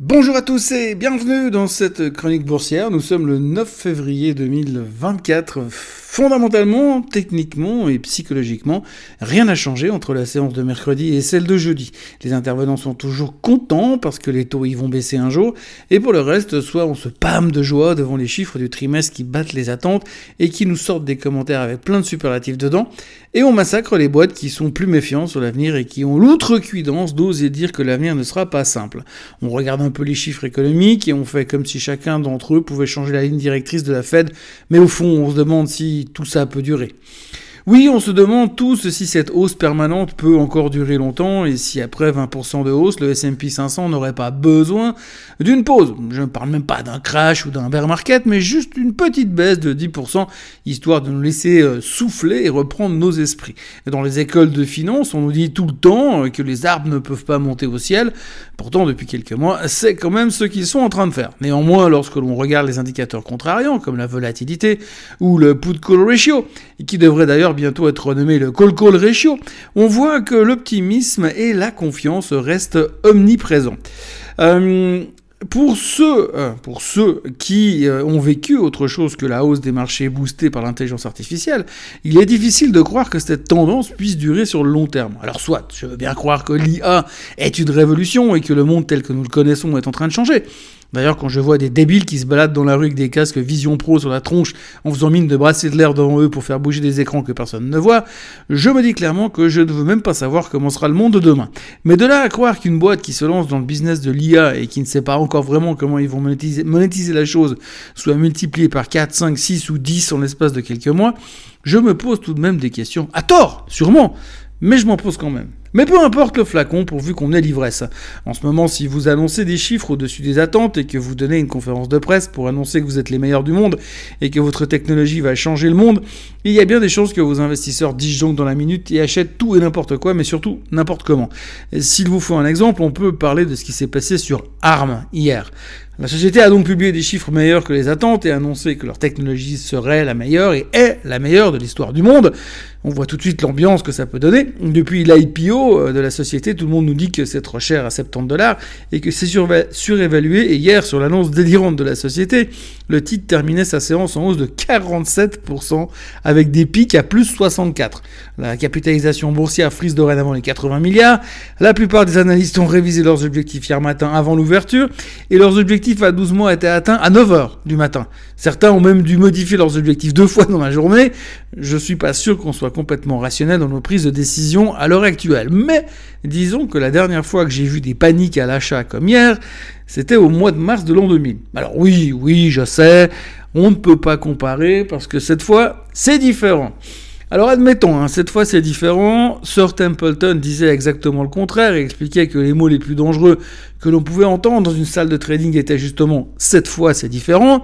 Bonjour à tous et bienvenue dans cette chronique boursière. Nous sommes le 9 février 2024. Fondamentalement, techniquement et psychologiquement, rien n'a changé entre la séance de mercredi et celle de jeudi. Les intervenants sont toujours contents parce que les taux y vont baisser un jour, et pour le reste, soit on se pâme de joie devant les chiffres du trimestre qui battent les attentes et qui nous sortent des commentaires avec plein de superlatifs dedans, et on massacre les boîtes qui sont plus méfiants sur l'avenir et qui ont l'outrecuidance d'oser dire que l'avenir ne sera pas simple. On regarde un peu les chiffres économiques et on fait comme si chacun d'entre eux pouvait changer la ligne directrice de la Fed, mais au fond, on se demande si tout ça peut durer. Oui, on se demande tous si cette hausse permanente peut encore durer longtemps et si après 20% de hausse, le S&P 500 n'aurait pas besoin d'une pause. Je ne parle même pas d'un crash ou d'un bear market, mais juste une petite baisse de 10%, histoire de nous laisser euh, souffler et reprendre nos esprits. Dans les écoles de finance, on nous dit tout le temps euh, que les arbres ne peuvent pas monter au ciel. Pourtant, depuis quelques mois, c'est quand même ce qu'ils sont en train de faire. Néanmoins, lorsque l'on regarde les indicateurs contrariants, comme la volatilité ou le put-call ratio, qui devrait d'ailleurs bientôt être renommé le call-call ratio, on voit que l'optimisme et la confiance restent omniprésents. Euh, pour ceux, euh, pour ceux qui euh, ont vécu autre chose que la hausse des marchés boostée par l'intelligence artificielle, il est difficile de croire que cette tendance puisse durer sur le long terme. Alors soit, je veux bien croire que l'IA est une révolution et que le monde tel que nous le connaissons est en train de changer. D'ailleurs, quand je vois des débiles qui se baladent dans la rue avec des casques Vision Pro sur la tronche en faisant mine de brasser de l'air devant eux pour faire bouger des écrans que personne ne voit, je me dis clairement que je ne veux même pas savoir comment sera le monde de demain. Mais de là à croire qu'une boîte qui se lance dans le business de l'IA et qui ne sait pas encore vraiment comment ils vont monétiser, monétiser la chose soit multipliée par 4, 5, 6 ou 10 en l'espace de quelques mois, je me pose tout de même des questions. À tort, sûrement, mais je m'en pose quand même. Mais peu importe le flacon, pourvu qu'on ait l'ivresse. En ce moment, si vous annoncez des chiffres au-dessus des attentes et que vous donnez une conférence de presse pour annoncer que vous êtes les meilleurs du monde et que votre technologie va changer le monde, il y a bien des chances que vos investisseurs disjonctent dans la minute et achètent tout et n'importe quoi, mais surtout n'importe comment. S'il vous faut un exemple, on peut parler de ce qui s'est passé sur ARM hier. La société a donc publié des chiffres meilleurs que les attentes et annoncé que leur technologie serait la meilleure et est la meilleure de l'histoire du monde. On voit tout de suite l'ambiance que ça peut donner. Depuis l'IPO euh, de la société, tout le monde nous dit que c'est trop cher à 70 dollars et que c'est surévalué. Et hier, sur l'annonce délirante de la société, le titre terminait sa séance en hausse de 47% avec des pics à plus 64. La capitalisation boursière frise dorénavant les 80 milliards. La plupart des analystes ont révisé leurs objectifs hier matin avant l'ouverture et leurs objectifs à 12 mois étaient atteints à 9h du matin. Certains ont même dû modifier leurs objectifs deux fois dans la journée. Je suis pas sûr qu'on soit complètement rationnel dans nos prises de décision à l'heure actuelle. Mais disons que la dernière fois que j'ai vu des paniques à l'achat comme hier, c'était au mois de mars de l'an 2000. Alors oui, oui, je sais, on ne peut pas comparer parce que cette fois, c'est différent. Alors admettons, hein, cette fois c'est différent. Sir Templeton disait exactement le contraire et expliquait que les mots les plus dangereux que l'on pouvait entendre dans une salle de trading étaient justement cette fois c'est différent.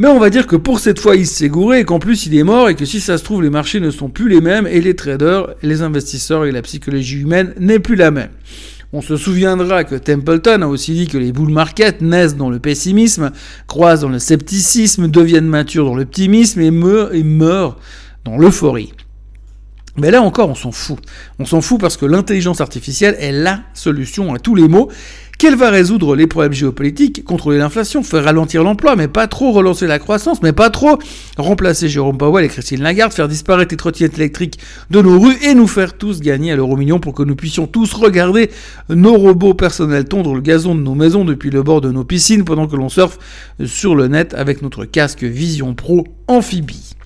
Mais on va dire que pour cette fois, il s'est gouré et qu'en plus, il est mort et que si ça se trouve, les marchés ne sont plus les mêmes et les traders, les investisseurs et la psychologie humaine n'est plus la même. On se souviendra que Templeton a aussi dit que les bull markets naissent dans le pessimisme, croissent dans le scepticisme, deviennent matures dans l'optimisme et et meurent dans l'euphorie. Mais là encore, on s'en fout. On s'en fout parce que l'intelligence artificielle est la solution à tous les maux qu'elle va résoudre les problèmes géopolitiques, contrôler l'inflation, faire ralentir l'emploi, mais pas trop relancer la croissance, mais pas trop remplacer Jérôme Powell et Christine Lagarde, faire disparaître les trottinettes électriques de nos rues et nous faire tous gagner à l'euro million pour que nous puissions tous regarder nos robots personnels tondre le gazon de nos maisons depuis le bord de nos piscines pendant que l'on surfe sur le net avec notre casque Vision Pro amphibie.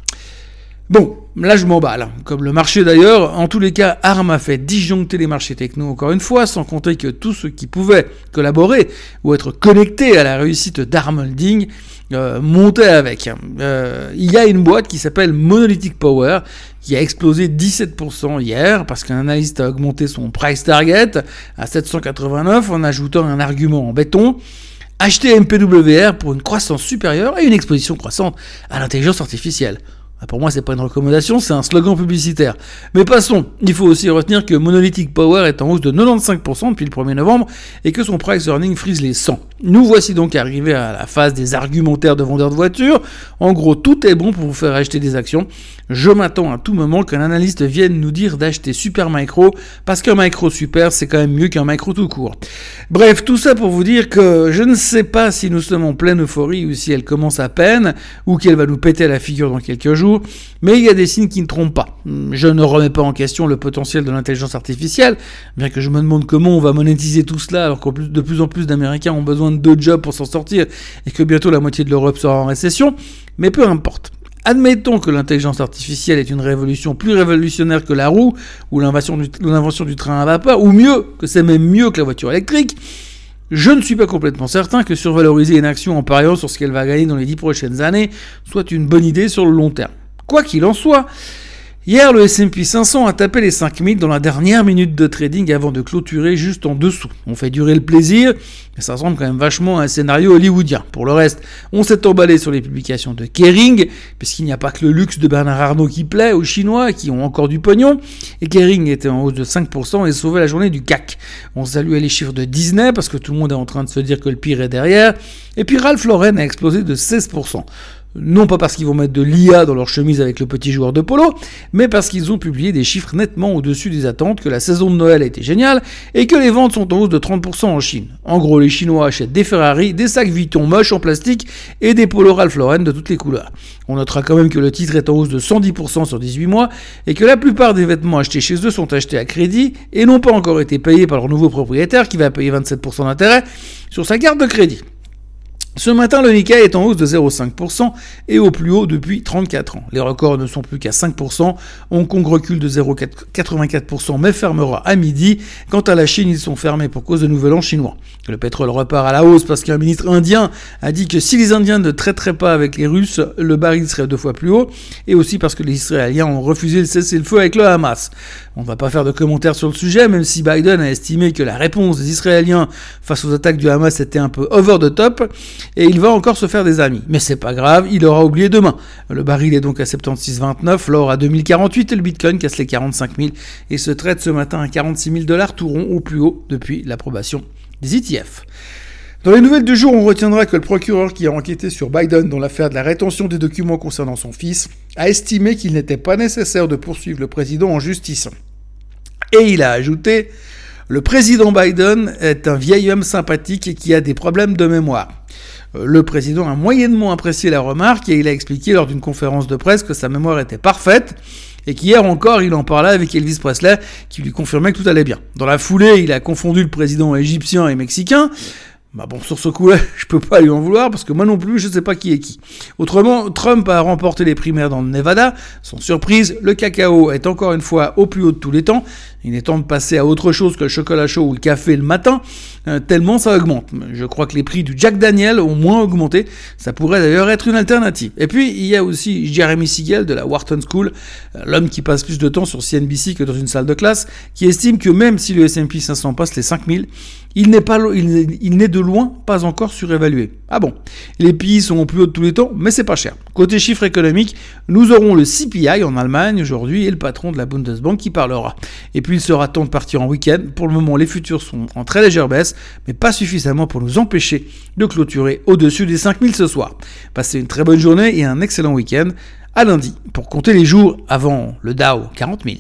Bon, là je m'emballe, comme le marché d'ailleurs. En tous les cas, ARM a fait disjoncter les marchés techno encore une fois, sans compter que tous ceux qui pouvaient collaborer ou être connectés à la réussite d'ARM Holding euh, montaient avec. Euh, il y a une boîte qui s'appelle Monolithic Power qui a explosé 17% hier parce qu'un analyste a augmenté son price target à 789 en ajoutant un argument en béton acheter MPWR pour une croissance supérieure et une exposition croissante à l'intelligence artificielle. Ah, pour moi, c'est pas une recommandation, c'est un slogan publicitaire. Mais passons, il faut aussi retenir que Monolithic Power est en hausse de 95% depuis le 1er novembre et que son price earning frise les 100. Nous voici donc arrivés à la phase des argumentaires de vendeurs de voitures. En gros, tout est bon pour vous faire acheter des actions. Je m'attends à tout moment qu'un analyste vienne nous dire d'acheter Super Micro parce qu'un Micro Super, c'est quand même mieux qu'un Micro tout court. Bref, tout ça pour vous dire que je ne sais pas si nous sommes en pleine euphorie ou si elle commence à peine ou qu'elle va nous péter à la figure dans quelques jours, mais il y a des signes qui ne trompent pas. Je ne remets pas en question le potentiel de l'intelligence artificielle, bien que je me demande comment on va monétiser tout cela alors que de plus en plus d'Américains ont besoin de jobs pour s'en sortir et que bientôt la moitié de l'Europe sera en récession, mais peu importe. Admettons que l'intelligence artificielle est une révolution plus révolutionnaire que la roue ou l'invention du, train à vapeur, ou mieux, que c'est même mieux que la voiture électrique. Je ne suis pas complètement certain que survaloriser une action en pariant sur ce qu'elle va gagner dans les dix prochaines années soit une bonne idée sur le long terme. Quoi qu'il en soit, Hier, le S&P 500 a tapé les 5000 dans la dernière minute de trading avant de clôturer juste en dessous. On fait durer le plaisir, mais ça ressemble quand même vachement à un scénario hollywoodien. Pour le reste, on s'est emballé sur les publications de Kering, puisqu'il n'y a pas que le luxe de Bernard Arnault qui plaît aux Chinois, qui ont encore du pognon, et Kering était en hausse de 5% et sauvait la journée du CAC. On saluait les chiffres de Disney, parce que tout le monde est en train de se dire que le pire est derrière, et puis Ralph Lauren a explosé de 16% non pas parce qu'ils vont mettre de l'IA dans leur chemise avec le petit joueur de polo, mais parce qu'ils ont publié des chiffres nettement au-dessus des attentes, que la saison de Noël a été géniale et que les ventes sont en hausse de 30% en Chine. En gros, les Chinois achètent des Ferrari, des sacs Vuitton moches en plastique et des polos Ralph Lauren de toutes les couleurs. On notera quand même que le titre est en hausse de 110% sur 18 mois et que la plupart des vêtements achetés chez eux sont achetés à crédit et n'ont pas encore été payés par leur nouveau propriétaire qui va payer 27% d'intérêt sur sa carte de crédit. Ce matin, le Nikkei est en hausse de 0,5% et au plus haut depuis 34 ans. Les records ne sont plus qu'à 5%. Hong Kong recule de 0,84% mais fermera à midi. Quant à la Chine, ils sont fermés pour cause de nouvel an chinois. Le pétrole repart à la hausse parce qu'un ministre indien a dit que si les Indiens ne traiteraient pas avec les Russes, le baril serait deux fois plus haut. Et aussi parce que les Israéliens ont refusé le cessez-le-feu avec le Hamas. On ne va pas faire de commentaires sur le sujet, même si Biden a estimé que la réponse des Israéliens face aux attaques du Hamas était un peu over the top et il va encore se faire des amis. Mais c'est pas grave, il aura oublié demain. Le baril est donc à 76,29, l'or à 2048 et le bitcoin casse les 45 000 et se traite ce matin à 46 000 dollars tout rond au plus haut depuis l'approbation des ETF. Dans les nouvelles du jour, on retiendra que le procureur qui a enquêté sur Biden dans l'affaire de la rétention des documents concernant son fils a estimé qu'il n'était pas nécessaire de poursuivre le président en justice. Et il a ajouté Le président Biden est un vieil homme sympathique et qui a des problèmes de mémoire. Euh, le président a moyennement apprécié la remarque et il a expliqué lors d'une conférence de presse que sa mémoire était parfaite et qu'hier encore il en parlait avec Elvis Presley qui lui confirmait que tout allait bien. Dans la foulée, il a confondu le président égyptien et mexicain. Bah bon, sur ce coup-là, je peux pas lui en vouloir parce que moi non plus, je sais pas qui est qui. Autrement, Trump a remporté les primaires dans le Nevada. Sans surprise, le cacao est encore une fois au plus haut de tous les temps. Il est temps de passer à autre chose que le chocolat chaud ou le café le matin, euh, tellement ça augmente. Je crois que les prix du Jack Daniel ont moins augmenté. Ça pourrait d'ailleurs être une alternative. Et puis, il y a aussi Jeremy Siegel de la Wharton School, euh, l'homme qui passe plus de temps sur CNBC que dans une salle de classe, qui estime que même si le S&P 500 passe les 5000, il n'est pas, il n'est de loin pas encore surévalué. Ah bon, les pays sont au plus haut de tous les temps, mais c'est pas cher. Côté chiffres économiques, nous aurons le CPI en Allemagne aujourd'hui et le patron de la Bundesbank qui parlera. Et puis il sera temps de partir en week-end. Pour le moment, les futurs sont en très légère baisse, mais pas suffisamment pour nous empêcher de clôturer au-dessus des 5000 ce soir. Passez une très bonne journée et un excellent week-end. À lundi pour compter les jours avant le Dow 40 000.